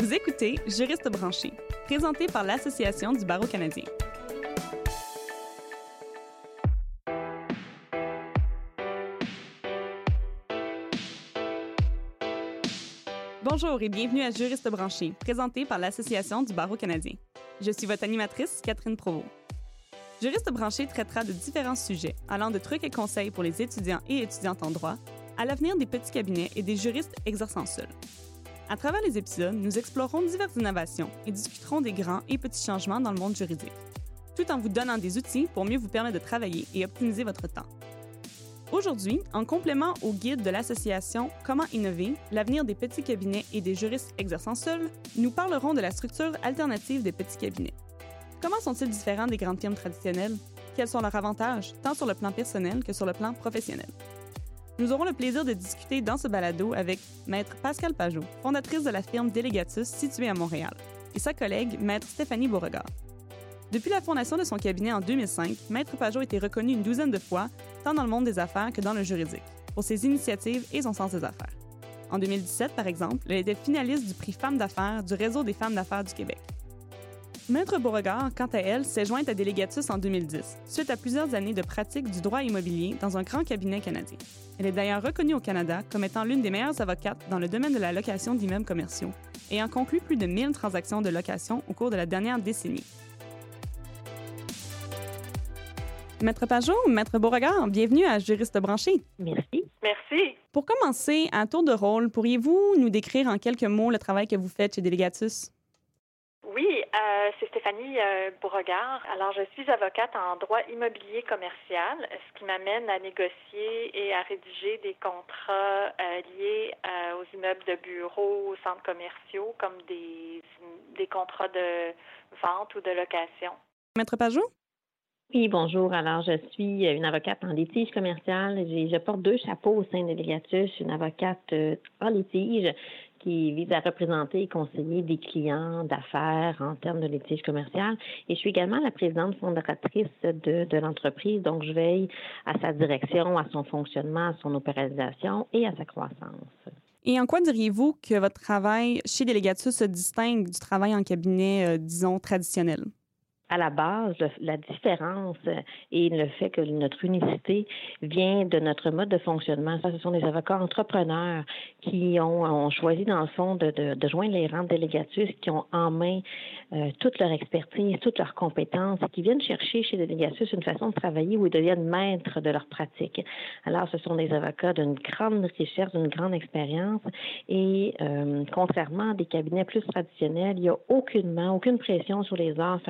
Vous écoutez Juriste branché, présenté par l'Association du barreau canadien. Bonjour et bienvenue à Juriste branché, présenté par l'Association du barreau canadien. Je suis votre animatrice, Catherine Provost. Juriste branché traitera de différents sujets, allant de trucs et conseils pour les étudiants et étudiantes en droit, à l'avenir des petits cabinets et des juristes exerçant seuls. À travers les épisodes, nous explorerons diverses innovations et discuterons des grands et petits changements dans le monde juridique, tout en vous donnant des outils pour mieux vous permettre de travailler et optimiser votre temps. Aujourd'hui, en complément au guide de l'association Comment innover, l'avenir des petits cabinets et des juristes exerçant seuls, nous parlerons de la structure alternative des petits cabinets. Comment sont-ils différents des grandes firmes traditionnelles? Quels sont leurs avantages, tant sur le plan personnel que sur le plan professionnel? Nous aurons le plaisir de discuter dans ce balado avec Maître Pascal Pajot, fondatrice de la firme Delegatus située à Montréal, et sa collègue Maître Stéphanie Beauregard. Depuis la fondation de son cabinet en 2005, Maître Pajot a été reconnu une douzaine de fois, tant dans le monde des affaires que dans le juridique, pour ses initiatives et son sens des affaires. En 2017, par exemple, elle était finaliste du prix Femmes d'affaires du Réseau des femmes d'affaires du Québec. Maître Beauregard, quant à elle, s'est jointe à Delegatus en 2010, suite à plusieurs années de pratique du droit immobilier dans un grand cabinet canadien. Elle est d'ailleurs reconnue au Canada comme étant l'une des meilleures avocates dans le domaine de la location d'immeubles commerciaux, ayant conclu plus de 1000 transactions de location au cours de la dernière décennie. Maître Pajot, Maître Beauregard, bienvenue à Juriste branché. Merci. Merci. Pour commencer, à tour de rôle, pourriez-vous nous décrire en quelques mots le travail que vous faites chez Delegatus? Euh, c'est Stéphanie euh, Beauregard. Alors, je suis avocate en droit immobilier commercial, ce qui m'amène à négocier et à rédiger des contrats euh, liés euh, aux immeubles de bureaux, aux centres commerciaux, comme des, des contrats de vente ou de location. Maître Pajot? Oui, bonjour. Alors, je suis une avocate en litige commercial. Je porte deux chapeaux au sein de suis une avocate euh, en litige qui vise à représenter et conseiller des clients d'affaires en termes de litige commercial. Et je suis également la présidente fondatrice de, l'entreprise. Donc, je veille à sa direction, à son fonctionnement, à son opéralisation et à sa croissance. Et en quoi diriez-vous que votre travail chez Delegatus se distingue du travail en cabinet, euh, disons, traditionnel? À la base, la différence euh, et le fait que notre unicité vient de notre mode de fonctionnement. Ça, ce sont des avocats entrepreneurs qui ont, choisi, dans le fond, de, joindre les rangs de délégatus, qui ont en main euh, toute leur expertise, toutes leurs compétences, et qui viennent chercher chez Délégatus une façon de travailler où ils deviennent maîtres de leur pratique. Alors, ce sont des avocats d'une grande richesse, d'une grande expérience, et euh, contrairement à des cabinets plus traditionnels, il n'y a aucunement, aucune pression sur les heures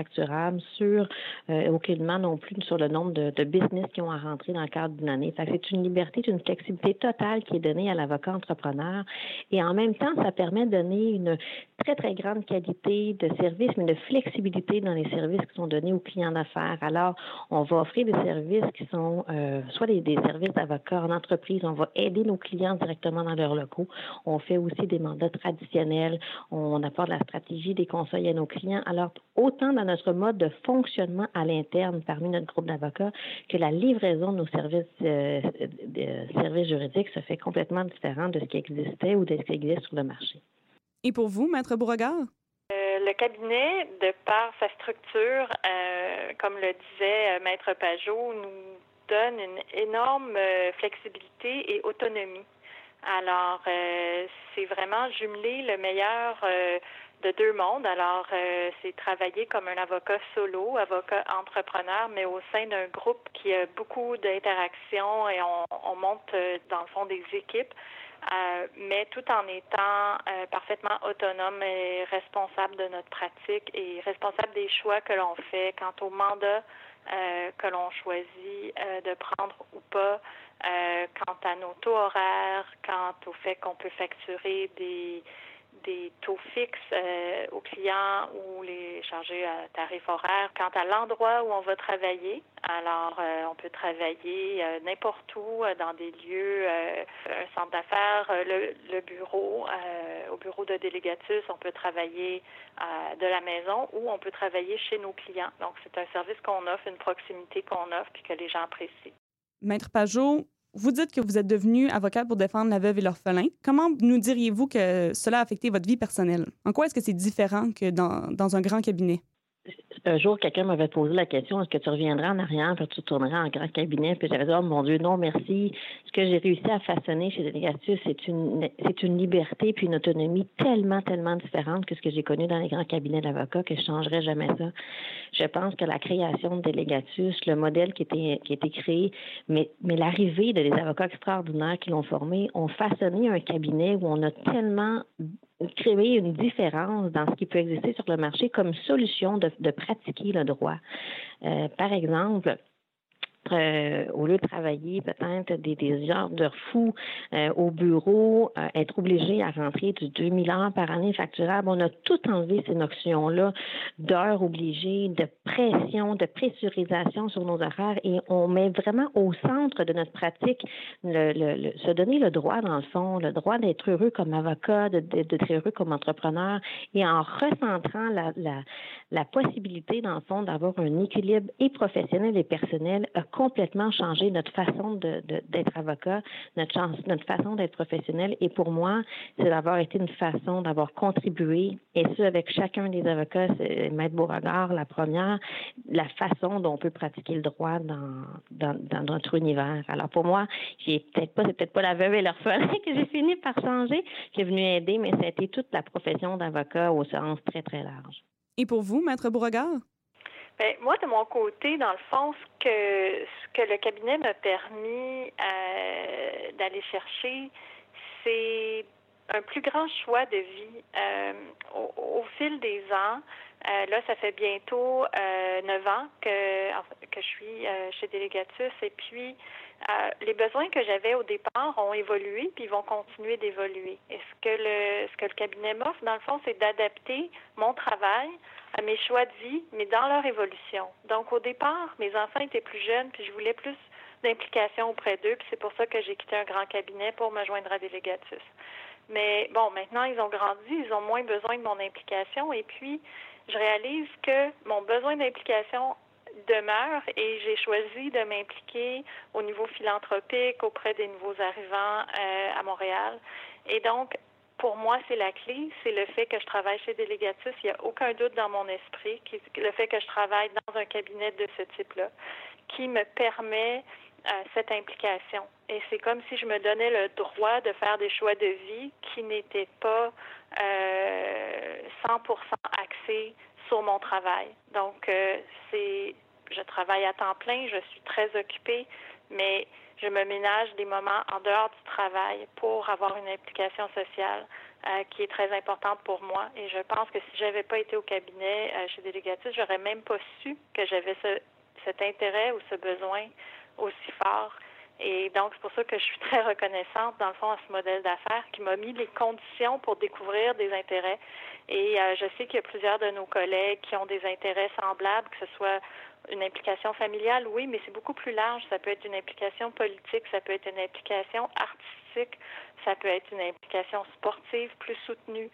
sur euh, aucunement non plus sur le nombre de, business qui ont à rentrer dans le cadre d'une année. C'est une liberté, une flexibilité totale qui est donnée à l'avocat entrepreneur, et en même temps, ça permet de donner une très, très grande qualité de service, mais de flexibilité dans les services qui sont donnés aux clients d'affaires. Alors, on va offrir des services qui sont euh, soit des, des services d'avocats en entreprise, on va aider nos clients directement dans leurs locaux. On fait aussi des mandats traditionnels, on apporte la stratégie, des conseils à nos clients. Alors, autant dans notre mode de fonctionnement à l'interne parmi notre groupe d'avocats que la livraison de nos services, euh, de services juridiques se fait complètement différent de ce qui existait ou de ce qui existe sur le marché. Et pour vous, Maître Beauregard? Euh, le cabinet, de par sa structure, euh, comme le disait Maître Pajot, nous donne une énorme euh, flexibilité et autonomie. Alors, euh, c'est vraiment jumeler le meilleur euh, de deux mondes. Alors, euh, c'est travailler comme un avocat solo, avocat entrepreneur, mais au sein d'un groupe qui a beaucoup d'interactions et on, on monte, euh, dans le fond, des équipes. Euh, mais tout en étant euh, parfaitement autonome et responsable de notre pratique et responsable des choix que l'on fait quant au mandat euh, que l'on choisit de prendre ou pas, quant à nos taux horaires, quant au fait qu'on peut facturer des des taux fixes euh, aux clients ou les charger à tarif horaire. Quant à l'endroit où on va travailler, alors euh, on peut travailler euh, n'importe où dans des lieux, un centre d'affaires, le, bureau, au bureau de délégatus, on peut travailler de la maison ou on peut travailler chez nos clients. Donc c'est un service qu'on offre, une proximité qu'on offre puis que les gens apprécient. Maître Pajot, vous dites que vous êtes devenu avocat pour défendre la veuve et l'orphelin. Comment nous diriez-vous que cela a affecté votre vie personnelle? En quoi est-ce que c'est différent que dans, dans un grand cabinet? Un jour, quelqu'un m'avait posé la question est-ce que tu reviendras en arrière, puis tu tourneras en grand cabinet Puis j'avais dit oh mon Dieu, non, merci. Ce que j'ai réussi à façonner chez Délégatus, c'est une, c'est une liberté puis une autonomie tellement, tellement différente que ce que j'ai connu dans les grands cabinets d'avocats que je changerais jamais ça. Je pense que la création de Délégatus, le modèle qui était, qui a été créé, mais, mais l'arrivée de des avocats extraordinaires qui l'ont formé, ont façonné un cabinet où on a tellement créer une différence dans ce qui peut exister sur le marché comme solution de, pratiquer le droit. Euh, par exemple, euh, au lieu de travailler peut-être des, heures de fou euh, au bureau, euh, être obligé à rentrer du 2000 heures par année facturable, on a tout enlevé ces notions-là d'heures obligées, de pression, de pressurisation sur nos horaires et on met vraiment au centre de notre pratique se donner le droit, dans le fond, le droit d'être heureux comme avocat, d'être heureux comme entrepreneur et en recentrant la possibilité, dans le fond, d'avoir un équilibre et professionnel et personnel complètement changé notre façon d'être avocat, notre, façon d'être professionnel. Et pour moi, c'est d'avoir été une façon d'avoir contribué, et ce, avec chacun des avocats, c'est Maître Beauregard, la première, la façon dont on peut pratiquer le droit dans, dans, dans notre univers. Alors pour moi, j'ai peut-être pas, c'est peut-être pas la veuve et l'orphelin que j'ai fini par changer, qui est venu aider, mais ça a été toute la profession d'avocat au sens très, très large. Et pour vous, Maître Beauregard? Bien, moi, de mon côté, dans le fond, ce que, ce que le cabinet m'a permis euh, d'aller chercher, c'est un plus grand choix de vie. Euh, au, fil des ans, euh, là, ça fait bientôt neuf ans que, que je suis chez Délégatus et puis les besoins que j'avais au départ ont évolué puis ils vont continuer d'évoluer. Et ce que le ce que le cabinet m'offre, dans le fond, c'est d'adapter mon travail à mes choix de vie, mais dans leur évolution. Donc, au départ, mes enfants étaient plus jeunes, puis je voulais plus d'implication auprès d'eux, puis c'est pour ça que j'ai quitté un grand cabinet pour me joindre à Délégatus. Mais bon, maintenant, ils ont grandi, ils ont moins besoin de mon implication, et puis, je réalise que mon besoin d'implication demeure et j'ai choisi de m'impliquer au niveau philanthropique auprès des nouveaux arrivants euh, à Montréal. Et donc, pour moi, c'est la clé, c'est le fait que je travaille chez Délégatus. Il n'y a aucun doute dans mon esprit, le fait que je travaille dans un cabinet de ce type-là, qui me permet euh, cette implication. Et c'est comme si je me donnais le droit de faire des choix de vie qui n'étaient pas euh, 100% axés sur mon travail. Donc, euh, c'est, je travaille à temps plein, je suis très occupée, mais je me ménage des moments en dehors du travail pour avoir une implication sociale euh, qui est très importante pour moi. Et je pense que si j'avais pas été au cabinet euh, chez Délégatus, j'aurais même pas su que j'avais ce, cet intérêt ou ce besoin aussi fort. Et donc, c'est pour ça que je suis très reconnaissante, dans le fond, à ce modèle d'affaires qui m'a mis les conditions pour découvrir des intérêts. Et euh, je sais qu'il y a plusieurs de nos collègues qui ont des intérêts semblables, que ce soit une implication familiale, oui, mais c'est beaucoup plus large. Ça peut être une implication politique, ça peut être une implication artistique, ça peut être une implication sportive plus soutenue.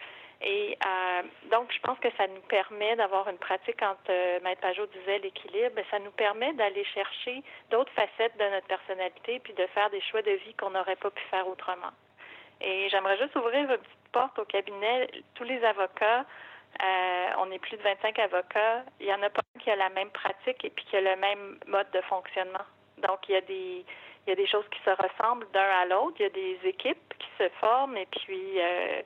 Et euh, donc, je pense que ça nous permet d'avoir une pratique, quand euh, Maître Pajot disait l'équilibre, ça nous permet d'aller chercher d'autres facettes de notre personnalité puis de faire des choix de vie qu'on n'aurait pas pu faire autrement. Et j'aimerais juste ouvrir une petite porte au cabinet. Tous les avocats euh, on est plus de 25 avocats. Il n'y en a pas qui a la même pratique et puis qui a le même mode de fonctionnement. Donc, il y a des, il y a des choses qui se ressemblent d'un à l'autre. Il y a des équipes qui se forment et puis, euh,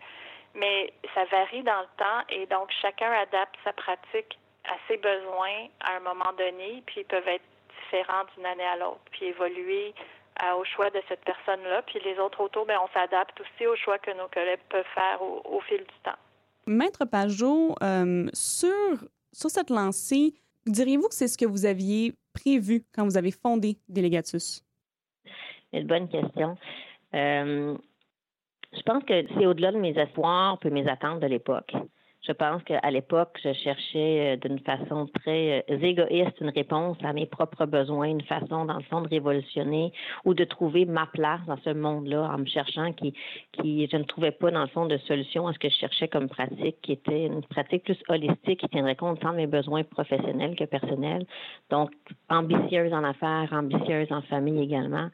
mais ça varie dans le temps et donc chacun adapte sa pratique à ses besoins à un moment donné, puis ils peuvent être différents d'une année à l'autre, puis évoluer euh, au choix de cette personne-là. Puis les autres autour, bien, on s'adapte aussi au choix que nos collègues peuvent faire au fil du temps. Maître Pajot, euh, sur, sur cette lancée, diriez-vous que c'est ce que vous aviez prévu quand vous avez fondé Délégatus? C'est une bonne question. Euh, je pense que c'est au-delà de mes espoirs et mes attentes de l'époque. Je pense qu'à l'époque, je cherchais euh, d'une façon très euh, égoïste une réponse à mes propres besoins, une façon, dans le fond, de révolutionner ou de trouver ma place dans ce monde-là en me cherchant qui, qui, je ne trouvais pas, dans le fond, de solution à ce que je cherchais comme pratique, qui était une pratique plus holistique, qui tiendrait compte tant de mes besoins professionnels que personnels. Donc, ambitieuse en affaires, ambitieuse en famille également.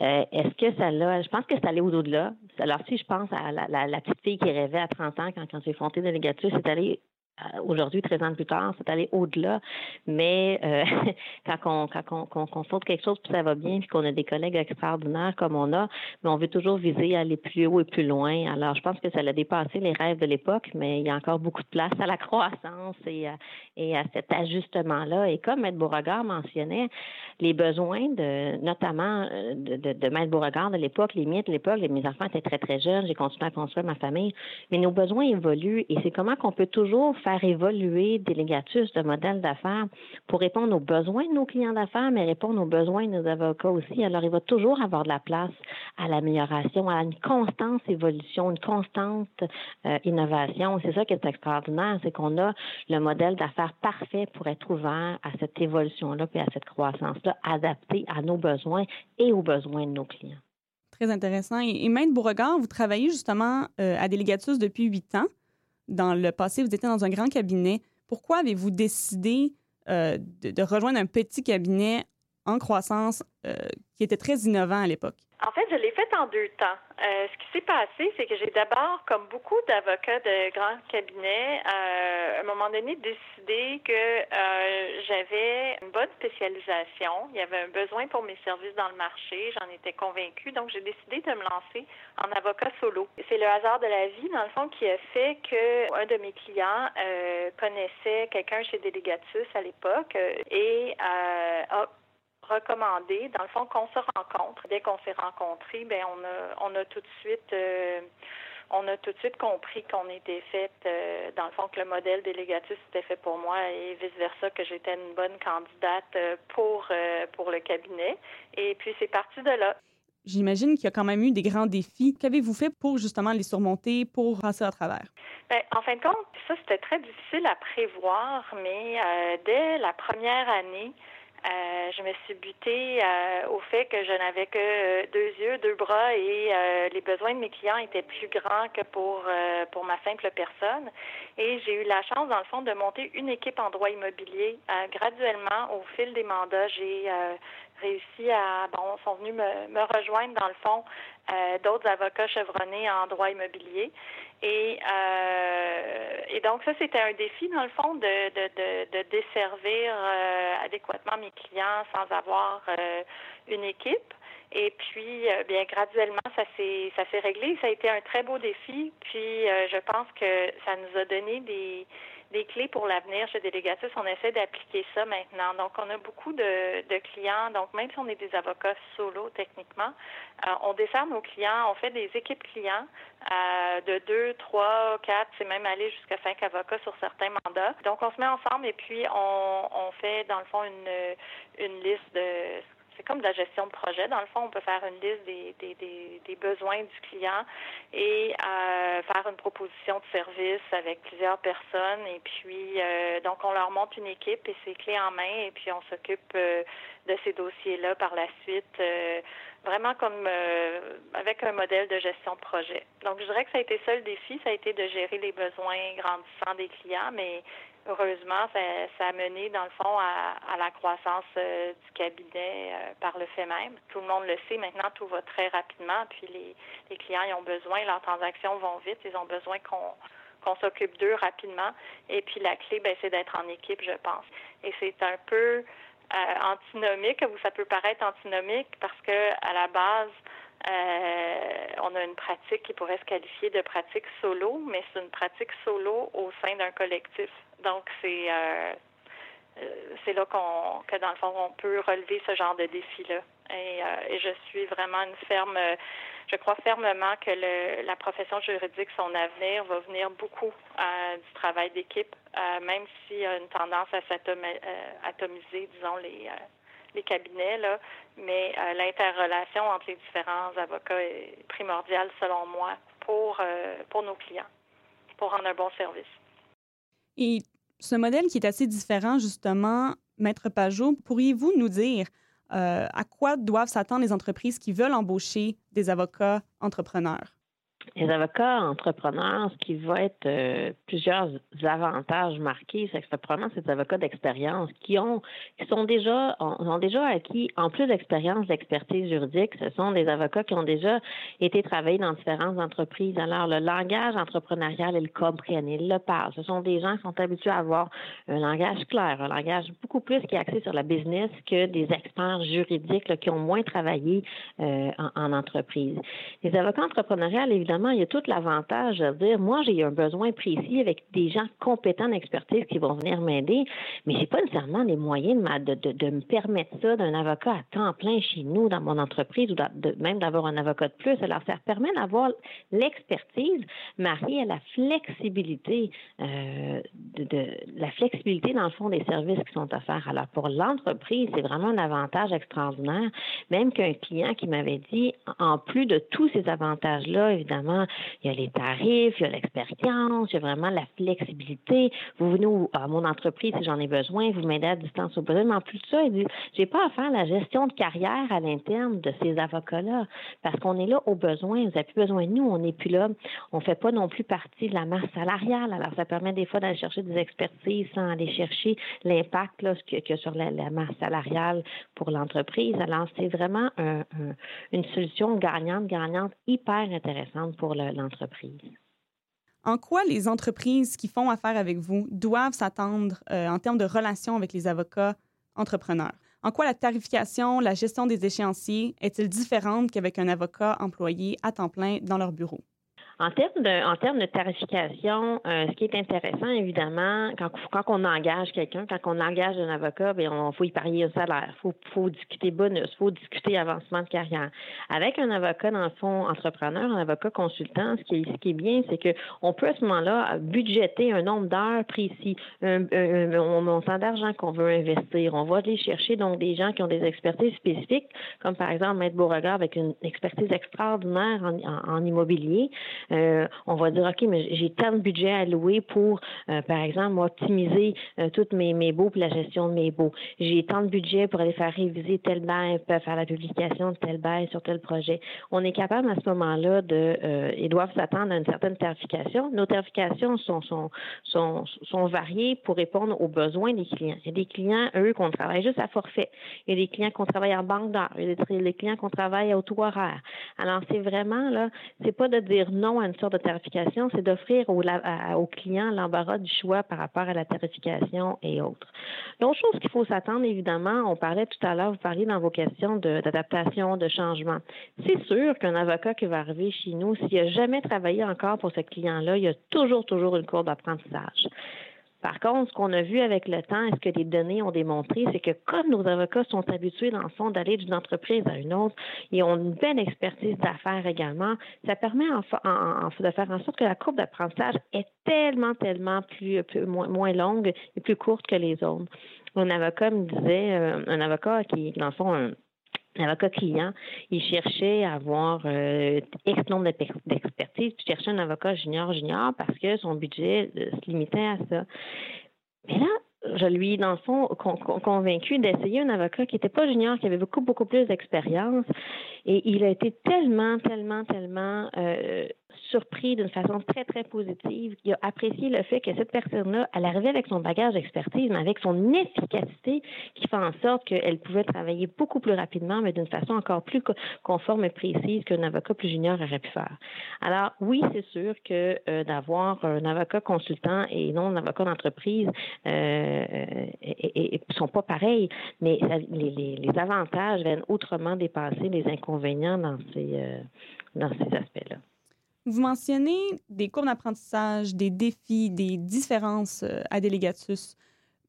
Euh, est-ce que ça l'a, je pense que c'est allé au-delà. Alors, si je pense à la, petite fille qui rêvait à 30 ans quand, quand j'ai fondé Délégatus, c'est allé euh, aujourd'hui, 13 ans plus tard, c'est allé au-delà. Mais euh, quand, on, quand on, qu'on, saute quelque chose, puis ça va bien, puis qu'on a des collègues extraordinaires comme on a, mais on veut toujours viser à aller plus haut et plus loin. Alors, je pense que ça a dépassé les rêves de l'époque, mais il y a encore beaucoup de place à la croissance et à, et à cet ajustement-là. Et comme Maître Beauregard mentionnait, les besoins de, notamment euh, de, de, de Maître Beauregard de l'époque, les miens de l'époque, mes enfants étaient très, très jeunes, j'ai continué à construire ma famille, mais nos besoins évoluent et c'est comment qu'on peut toujours faire évoluer Délégatus de modèle d'affaires pour répondre aux besoins de nos clients d'affaires, mais répondre aux besoins de nos avocats aussi. Alors, il va toujours avoir de la place à l'amélioration, à une constante évolution, une constante euh, innovation. C'est ça qui est extraordinaire, c'est qu'on a le modèle d'affaires parfait pour être ouvert à cette évolution-là et à cette croissance-là, adapté à nos besoins et aux besoins de nos clients. Très intéressant. Et, et Maître Beauregard, vous travaillez justement euh, à Délégatus depuis huit ans dans le passé, vous étiez dans un grand cabinet. Pourquoi avez-vous décidé euh, de, rejoindre un petit cabinet en croissance euh, qui était très innovant à l'époque? En fait, je l'ai fait en deux temps. Euh, ce qui s'est passé, c'est que j'ai d'abord, comme beaucoup d'avocats de grands cabinets, euh, à un moment donné décidé que euh, j'avais une bonne spécialisation. Il y avait un besoin pour mes services dans le marché. J'en étais convaincue. Donc, j'ai décidé de me lancer en avocat solo. C'est le hasard de la vie, dans le fond, qui a fait que un de mes clients connaissait quelqu'un chez Délégatus à l'époque et a recommandé, dans le fond, qu'on se rencontre. Dès qu'on s'est rencontrés, ben on a, on a tout de suite, euh, on a tout de suite compris qu'on était fait, euh, dans le fond, que le modèle délégatus était fait pour moi et vice versa, que j'étais une bonne candidate euh, pour pour le cabinet. Et puis c'est parti de là. J'imagine qu'il y a quand même eu des grands défis. Qu'avez-vous fait pour justement les surmonter, pour passer à travers? Bien, en fin de compte, ça c'était très difficile à prévoir, mais dès la première année, euh, je me suis butée euh, au fait que je n'avais que euh, deux yeux, deux bras et les besoins de mes clients étaient plus grands que pour pour ma simple personne. Et j'ai eu la chance, dans le fond, de monter une équipe en droit immobilier. graduellement, au fil des mandats, j'ai réussi à bon, sont venus me, me rejoindre dans le fond d'autres avocats chevronnés en droit immobilier. Et, euh, et donc ça, c'était un défi, dans le fond, de, de, de, de desservir euh, adéquatement mes clients sans avoir euh, une équipe. Et puis, euh, bien graduellement, ça s'est ça s'est réglé. Ça a été un très beau défi. Puis, je pense que ça nous a donné des des clés pour l'avenir chez Délégatus. On essaie d'appliquer ça maintenant. Donc, on a beaucoup de, de, clients. Donc, même si on est des avocats solo techniquement, euh, on dessert nos clients. On fait des équipes clients euh, de deux, trois, quatre, c'est même aller jusqu'à cinq avocats sur certains mandats. Donc, on se met ensemble et puis on, on fait, dans le fond, une, une liste de c'est comme de la gestion de projet. Dans le fond, on peut faire une liste des, besoins du client et euh, faire une proposition de service avec plusieurs personnes. Et puis, euh, donc, on leur monte une équipe et c'est clé en main. Et puis, on s'occupe euh, de ces dossiers-là par la suite, vraiment comme avec un modèle de gestion de projet. Donc, je dirais que ça a été ça le défi, ça a été de gérer les besoins grandissants des clients, mais heureusement, ça, a mené, dans le fond, à, la croissance euh, du cabinet euh, par le fait même. Tout le monde le sait, maintenant, tout va très rapidement, puis les, les clients ils ont besoin, leurs transactions vont vite, ils ont besoin qu'on qu'on s'occupe d'eux rapidement. Et puis la clé, ben, c'est d'être en équipe, je pense. Et c'est un peu euh, antinomique, ou ça peut paraître antinomique, parce que à la base, euh, on a une pratique qui pourrait se qualifier de pratique solo, mais c'est une pratique solo au sein d'un collectif. Donc, c'est euh, euh, c'est là qu'on que dans le fond on peut relever ce genre de défi-là. Et, et je suis vraiment une ferme je crois fermement que le, la profession juridique, son avenir, va venir beaucoup du travail d'équipe, même s'il y a une tendance à s'atomiser, disons, les, les cabinets, là, mais euh, l'interrelation entre les différents avocats est primordiale selon moi pour, euh, pour nos clients, pour rendre un bon service. Et ce modèle qui est assez différent, justement, Maître Pajot, pourriez-vous nous dire euh, à quoi doivent s'attendre les entreprises qui veulent embaucher des avocats entrepreneurs? Les avocats entrepreneurs, ce qui va être euh, plusieurs avantages marqués, c'est que probablement ces avocats d'expérience qui ont, qui sont déjà, ont, déjà acquis, en plus d'expérience d'expertise juridique, ce sont des avocats qui ont déjà été travaillés dans différentes entreprises. Alors, le langage entrepreneurial, ils le comprennent, ils le parlent. Ce sont des gens qui sont habitués à avoir un langage clair, un langage beaucoup plus qui est axé sur la business que des experts juridiques qui ont moins travaillé euh, en, en entreprise. Les avocats entrepreneuriales, évidemment, il y a tout l'avantage de dire, moi, j'ai un besoin précis avec des gens compétents d'expertise qui vont venir m'aider, mais j'ai pas nécessairement les moyens de, me permettre ça d'un avocat à temps plein chez nous, dans mon entreprise, ou même d'avoir un avocat de plus. Alors, ça permet d'avoir l'expertise mariée à la flexibilité, euh, de, la flexibilité, dans le fond, des services qui sont offerts. Alors, pour l'entreprise, c'est vraiment un avantage extraordinaire, même qu'un client qui m'avait dit, en plus de tous ces avantages-là, évidemment, il y a les tarifs, il y a l'expérience, il y a vraiment la flexibilité. Vous venez à mon entreprise si j'en ai besoin, vous m'aidez à distance au besoin. Mais en plus de ça, il dit, j'ai pas à faire la gestion de carrière à l'interne de ces avocats-là parce qu'on est là au besoin. Vous n'avez plus besoin de nous. On n'est plus là. On fait pas non plus partie de la masse salariale. Alors, ça permet des fois d'aller chercher des expertises sans aller chercher l'impact là, que, que sur la, masse salariale pour l'entreprise. Alors, c'est vraiment une solution gagnante-gagnante hyper intéressante pour l'entreprise. En quoi les entreprises qui font affaire avec vous doivent s'attendre euh, en termes de relations avec les avocats entrepreneurs? En quoi la tarification, la gestion des échéanciers est-il différente qu'avec un avocat employé à temps plein dans leur bureau? En termes de, en termes de tarification, euh, ce qui est intéressant, évidemment, quand, quand on engage quelqu'un, quand on engage un avocat, bien, on faut y parier un salaire, faut, faut discuter bonus, faut discuter avancement de carrière. Avec un avocat, dans le fond, entrepreneur, un avocat consultant, ce qui est, ce qui est bien, c'est que on peut à ce moment-là budgéter un nombre d'heures précis, un, un, montant d'argent qu'on veut investir. On va aller chercher donc des gens qui ont des expertises spécifiques, comme par exemple Maître Beauregard avec une expertise extraordinaire en, en immobilier. Euh, on va dire, OK, mais j'ai tant de budget à louer pour, euh, par exemple, optimiser euh, tous mes, mes baux pour la gestion de mes baux. J'ai tant de budget pour aller faire réviser tel bail, faire la publication de tel bail sur tel projet. On est capable à ce moment-là de, ils doivent s'attendre à une certaine tarification. Nos tarifications sont, sont, sont, sont variées pour répondre aux besoins des clients. Il y a des clients, eux, qu'on travaille juste à forfait. Il y a des clients qu'on travaille en banque d'heures. Il y a des clients qu'on travaille à taux horaire. Alors, c'est vraiment, là, c'est pas de dire non à une sorte de tarification, c'est d'offrir aux, aux clients l'embarras du choix par rapport à la tarification et autres. L'autre chose qu'il faut s'attendre, évidemment, on parlait tout à l'heure, vous parliez dans vos questions d'adaptation, de, de, changement. C'est sûr qu'un avocat qui va arriver chez nous, s'il n'a jamais travaillé encore pour ce client-là, il y a toujours, toujours une cour d'apprentissage. Par contre, ce qu'on a vu avec le temps et ce que les données ont démontré, c'est que comme nos avocats sont habitués, dans le fond, d'aller d'une entreprise à une autre, ils ont une belle expertise d'affaires également, ça permet en, de faire en sorte que la courbe d'apprentissage est tellement, tellement plus, moins, longue et plus courte que les autres. Un avocat me disait, euh, un avocat qui, dans le fond, avocat client, il cherchait à avoir euh, X nombre d'expertise, puis cherchait un avocat junior junior parce que son budget euh, se limitait à ça. Mais là, je lui, dans le fond, convaincu d'essayer un avocat qui n'était pas junior, qui avait beaucoup, beaucoup plus d'expérience. Et il a été tellement, tellement, tellement euh, surpris d'une façon très, très positive. Il a apprécié le fait que cette personne-là, elle arrivait avec son bagage d'expertise, mais avec son efficacité qui fait en sorte qu'elle pouvait travailler beaucoup plus rapidement, mais d'une façon encore plus conforme et précise qu'un avocat plus junior aurait pu faire. Alors, oui, c'est sûr que euh, d'avoir un avocat consultant et non un avocat d'entreprise euh, sont pas pareils, mais les, avantages viennent autrement dépasser les inconvénients dans ces, euh, dans ces aspects-là. Vous mentionnez des cours d'apprentissage, des défis, des différences euh, à délégatus.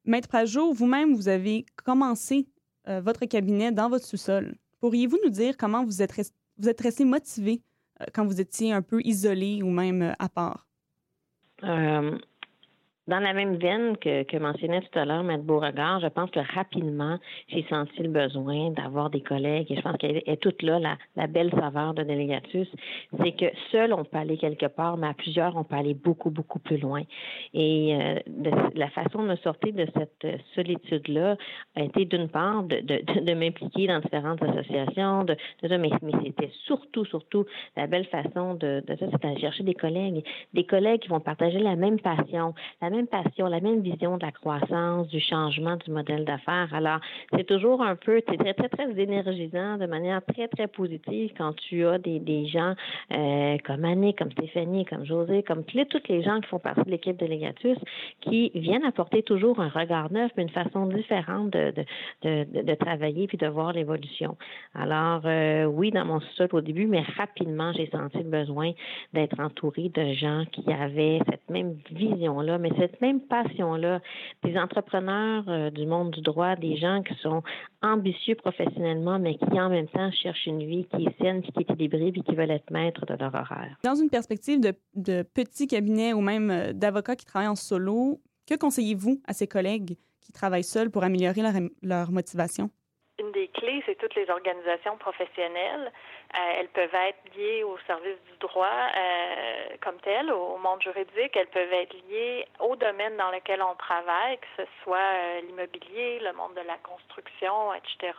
Maître Pajot, vous-même, vous avez commencé euh, votre cabinet dans votre sous-sol. Pourriez-vous nous dire comment vous êtes, vous êtes resté motivé euh, quand vous étiez un peu isolé ou même à part? Dans la même veine que, mentionnait tout à l'heure Maître Beauregard, je pense que rapidement, j'ai senti le besoin d'avoir des collègues, et je pense qu'elle est toute là, la, belle saveur de Délégatus, c'est que seul on peut aller quelque part, mais à plusieurs, on peut aller beaucoup, beaucoup plus loin. Et euh, la façon de me sortir de cette solitude-là a été d'une part de, de, de m'impliquer dans différentes associations, de, de mais, mais c'était surtout, surtout la belle façon de, de ça, c'est d'aller chercher des collègues, des collègues qui vont partager la même passion, la même passion, la même vision de la croissance, du changement du modèle d'affaires. Alors, c'est toujours un peu, c'est très, très, très énergisant de manière très, très positive quand tu as des, des gens euh, comme Annie, comme Stéphanie, comme José, comme toutes les gens qui font partie de l'équipe de Legatus, qui viennent apporter toujours un regard neuf, mais une façon différente de, de, de, travailler puis de voir l'évolution. Alors, euh, oui, dans mon sol au début, mais rapidement, j'ai senti le besoin d'être entouré de gens qui avaient cette même vision-là, mais cette même passion-là, des entrepreneurs euh, du monde du droit, des gens qui sont ambitieux professionnellement, mais qui en même temps cherchent une vie qui est saine, qui est équilibrée, puis qui veulent être maîtres de leur horaire. Dans une perspective de, de petits cabinets ou même euh, d'avocats qui travaillent en solo, que conseillez-vous à ces collègues qui travaillent seuls pour améliorer leur, leur motivation? Une des clés, c'est toutes les organisations professionnelles. Euh, elles peuvent être liées au service du droit euh, comme tel, au monde juridique. Elles peuvent être liées au domaine dans lequel on travaille, que ce soit euh, l'immobilier, le monde de la construction, etc.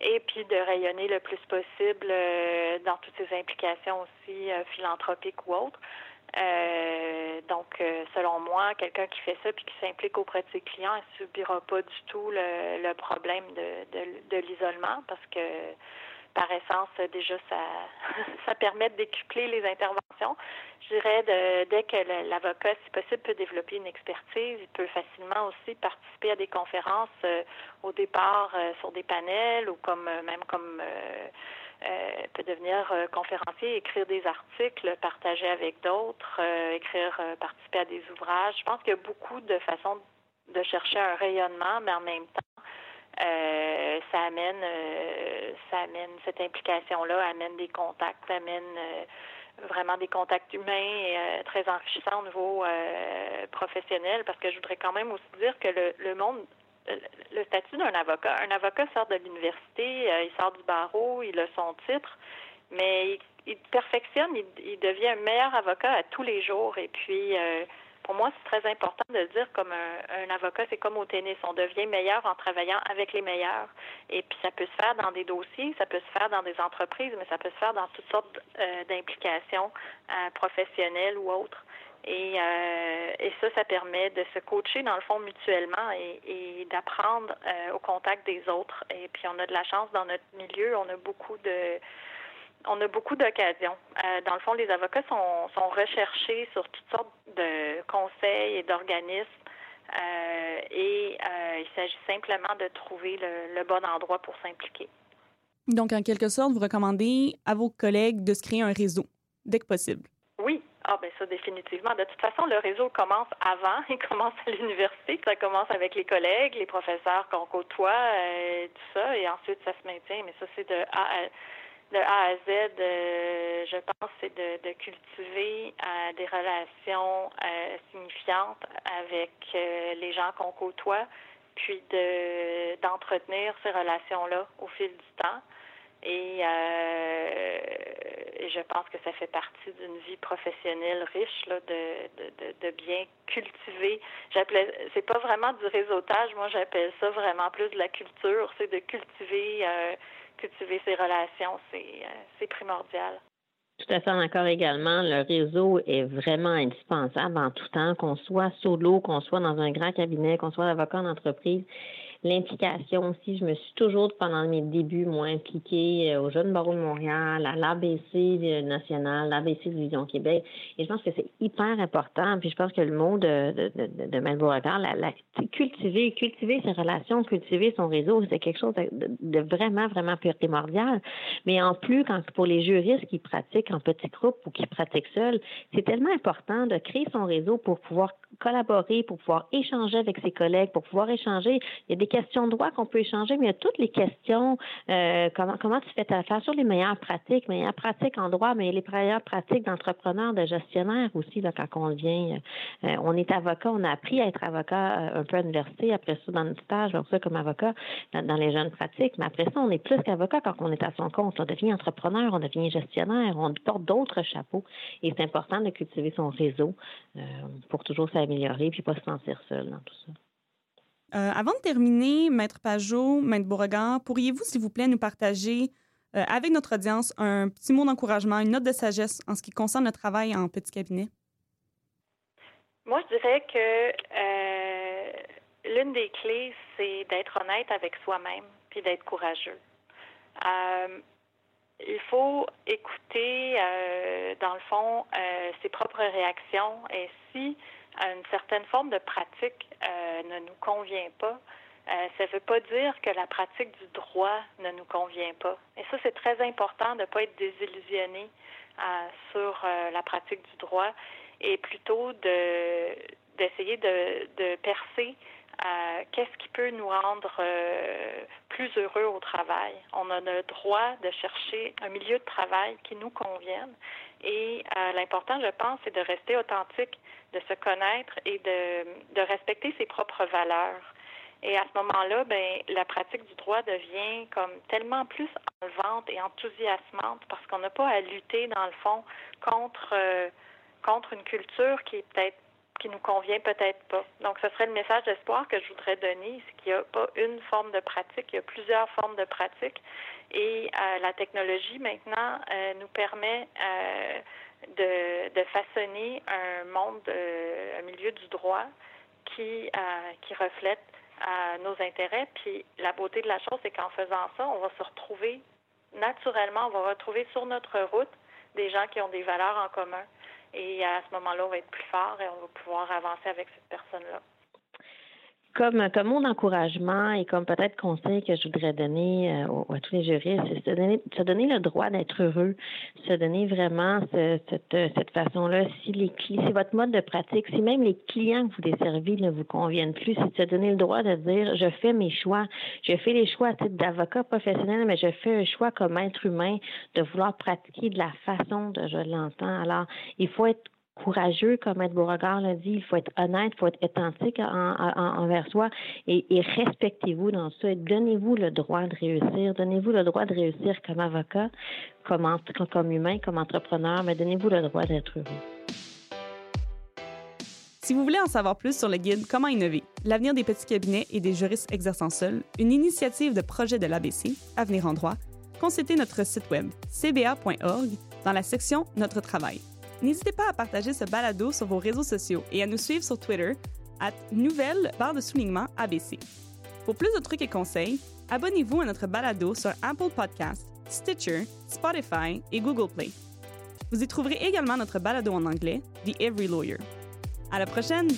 Et puis de rayonner le plus possible euh, dans toutes ces implications aussi euh, philanthropiques ou autres. Donc, selon moi, quelqu'un qui fait ça puis qui s'implique auprès de ses clients, ne subira pas du tout le, problème de l'isolement parce que par essence, déjà, ça, ça permet de décupler les interventions. Je dirais, dès que l'avocat, si possible, peut développer une expertise, il peut facilement aussi participer à des conférences euh, au départ euh, sur des panels ou comme même comme euh, euh, peut devenir euh, conférencier, écrire des articles, partager avec d'autres, euh, écrire, participer à des ouvrages. Je pense qu'il y a beaucoup de façons de chercher un rayonnement, mais en même temps, euh, ça amène, euh, ça amène cette implication-là, amène des contacts, amène euh, vraiment des contacts humains très enrichissants au niveau professionnel, parce que je voudrais quand même aussi dire que le, le monde le statut d'un avocat. Un avocat sort de l'université, il sort du barreau, il a son titre, mais il, perfectionne, il, il, devient un meilleur avocat à tous les jours. Et puis, pour moi, c'est très important de dire comme un, un avocat, c'est comme au tennis, on devient meilleur en travaillant avec les meilleurs. Et puis, ça peut se faire dans des dossiers, ça peut se faire dans des entreprises, mais ça peut se faire dans toutes sortes euh, d'implications euh, professionnelles ou autres. Et, euh, et ça, ça permet de se coacher dans le fond mutuellement et, et d'apprendre euh, au contact des autres. Et puis on a de la chance dans notre milieu, on a beaucoup de on a beaucoup d'occasions. Euh, dans le fond, les avocats sont, sont recherchés sur toutes sortes de conseils et d'organismes. Euh, et euh, il s'agit simplement de trouver le, le bon endroit pour s'impliquer. Donc, en quelque sorte, vous recommandez à vos collègues de se créer un réseau dès que possible. Oui, ah ben ça définitivement. De toute façon, le réseau commence avant, il commence à l'université, ça commence avec les collègues, les professeurs qu'on côtoie, euh, tout ça, et ensuite ça se maintient. Mais ça c'est de A à, de A à Z. Euh, je pense c'est de, de cultiver euh, des relations euh, signifiantes avec euh, les gens qu'on côtoie, puis de d'entretenir ces relations là au fil du temps. Et, et, je pense que ça fait partie d'une vie professionnelle riche là, de, de, de, bien cultiver. J'appelais, c'est pas vraiment du réseautage, moi j'appelle ça vraiment plus de la culture, c'est de cultiver, cultiver ses relations, c'est, euh, c'est primordial. Tout à fait d'accord également. Le réseau est vraiment indispensable en tout temps, qu'on soit solo, qu'on soit dans un grand cabinet, qu'on soit avocat en entreprise l'implication aussi. Je me suis toujours, pendant mes débuts, moi, impliquée au Jeune Barreau de Montréal, à l'ABC national, l'ABC de Vision Québec. Et je pense que c'est hyper important. Puis je pense que le mot de, de, de, de Mel Beauregard, la, cultiver, cultiver ses relations, cultiver son réseau, c'est quelque chose de, de, vraiment, vraiment primordial. Mais en plus, quand pour les juristes qui pratiquent en petits groupes ou qui pratiquent seuls, c'est tellement important de créer son réseau pour pouvoir collaborer, pour pouvoir échanger avec ses collègues, pour pouvoir échanger. Il y a des questions de droit qu'on peut échanger, mais il y a toutes les questions. Euh, comment, comment tu fais ta affaire sur les meilleures pratiques, meilleures pratiques en droit, mais les meilleures pratiques d'entrepreneurs, de gestionnaires aussi, là, quand on vient. Euh, on est avocat, on a appris à être avocat euh, un peu à l'université, après ça, dans notre stage, ça comme avocat dans, les jeunes pratiques, mais après ça, on est plus qu'avocat quand on est à son compte. On devient entrepreneur, on devient gestionnaire, on porte d'autres chapeaux. Et c'est important de cultiver son réseau pour toujours s'améliorer puis pas se sentir seul dans tout ça. Euh, avant de terminer, Maître Pajot, Maître Beauregard, pourriez-vous, s'il vous plaît, nous partager euh, avec notre audience un petit mot d'encouragement, une note de sagesse en ce qui concerne le travail en petit cabinet? Moi, je dirais que euh, l'une des clés, c'est d'être honnête avec soi-même puis d'être courageux. il faut écouter, dans le fond, ses propres réactions et si une certaine forme de pratique euh, ne nous convient pas, euh, ça ne veut pas dire que la pratique du droit ne nous convient pas. Et ça, c'est très important de ne pas être désillusionné euh, sur la pratique du droit et plutôt de d'essayer de, de percer qu'est-ce qui peut nous rendre plus heureux au travail. On a le droit de chercher un milieu de travail qui nous convienne. Et l'important, je pense, c'est de rester authentique de se connaître et de, de respecter ses propres valeurs. Et à ce moment-là, ben, la pratique du droit devient comme tellement plus enlevante et enthousiasmante parce qu'on n'a pas à lutter, dans le fond, contre, euh, contre une culture qui est peut-être qui nous convient peut-être pas. Donc, ce serait le message d'espoir que je voudrais donner, c'est qu'il n'y a pas une forme de pratique, il y a plusieurs formes de pratique. Et euh, la technologie, maintenant, euh, nous permet de, de façonner un monde, un milieu du droit qui, euh, qui reflète euh, nos intérêts. Puis la beauté de la chose, c'est qu'en faisant ça, on va se retrouver naturellement, on va retrouver sur notre route des gens qui ont des valeurs en commun. Et à ce moment-là, on va être plus fort et on va pouvoir avancer avec cette personne-là comme, comme mon encouragement et comme peut-être conseil que je voudrais donner euh, à tous les juristes, c'est se donner, se donner le droit d'être heureux, se donner vraiment cette, cette façon-là. Si les si votre mode de pratique, si même les clients que vous desservez ne vous conviennent plus, c'est de se donner le droit de dire je fais mes choix, je fais les choix à titre d'avocat professionnel, mais je fais un choix comme être humain de vouloir pratiquer de la façon dont je l'entends. Alors, il faut être courageux, comme Ed Beauregard l'a dit. Il faut être honnête, il faut être authentique envers soi et, respectez-vous dans ça. Donnez-vous le droit de réussir. Donnez-vous le droit de réussir comme avocat, comme, comme humain, comme entrepreneur, mais donnez-vous le droit d'être heureux. Si vous voulez en savoir plus sur le guide Comment innover, l'avenir des petits cabinets et des juristes exerçant seuls, une initiative de projet de l'ABC, Avenir en droit, consultez notre site web cba.org dans la section Notre travail. N'hésitez pas à partager ce balado sur vos réseaux sociaux et à nous suivre sur Twitter à nouvelle barre de soulignement ABC. Pour plus de trucs et conseils, abonnez-vous à notre balado sur Apple Podcasts, Stitcher, Spotify et Google Play. Vous y trouverez également notre balado en anglais, The Every Lawyer. À la prochaine!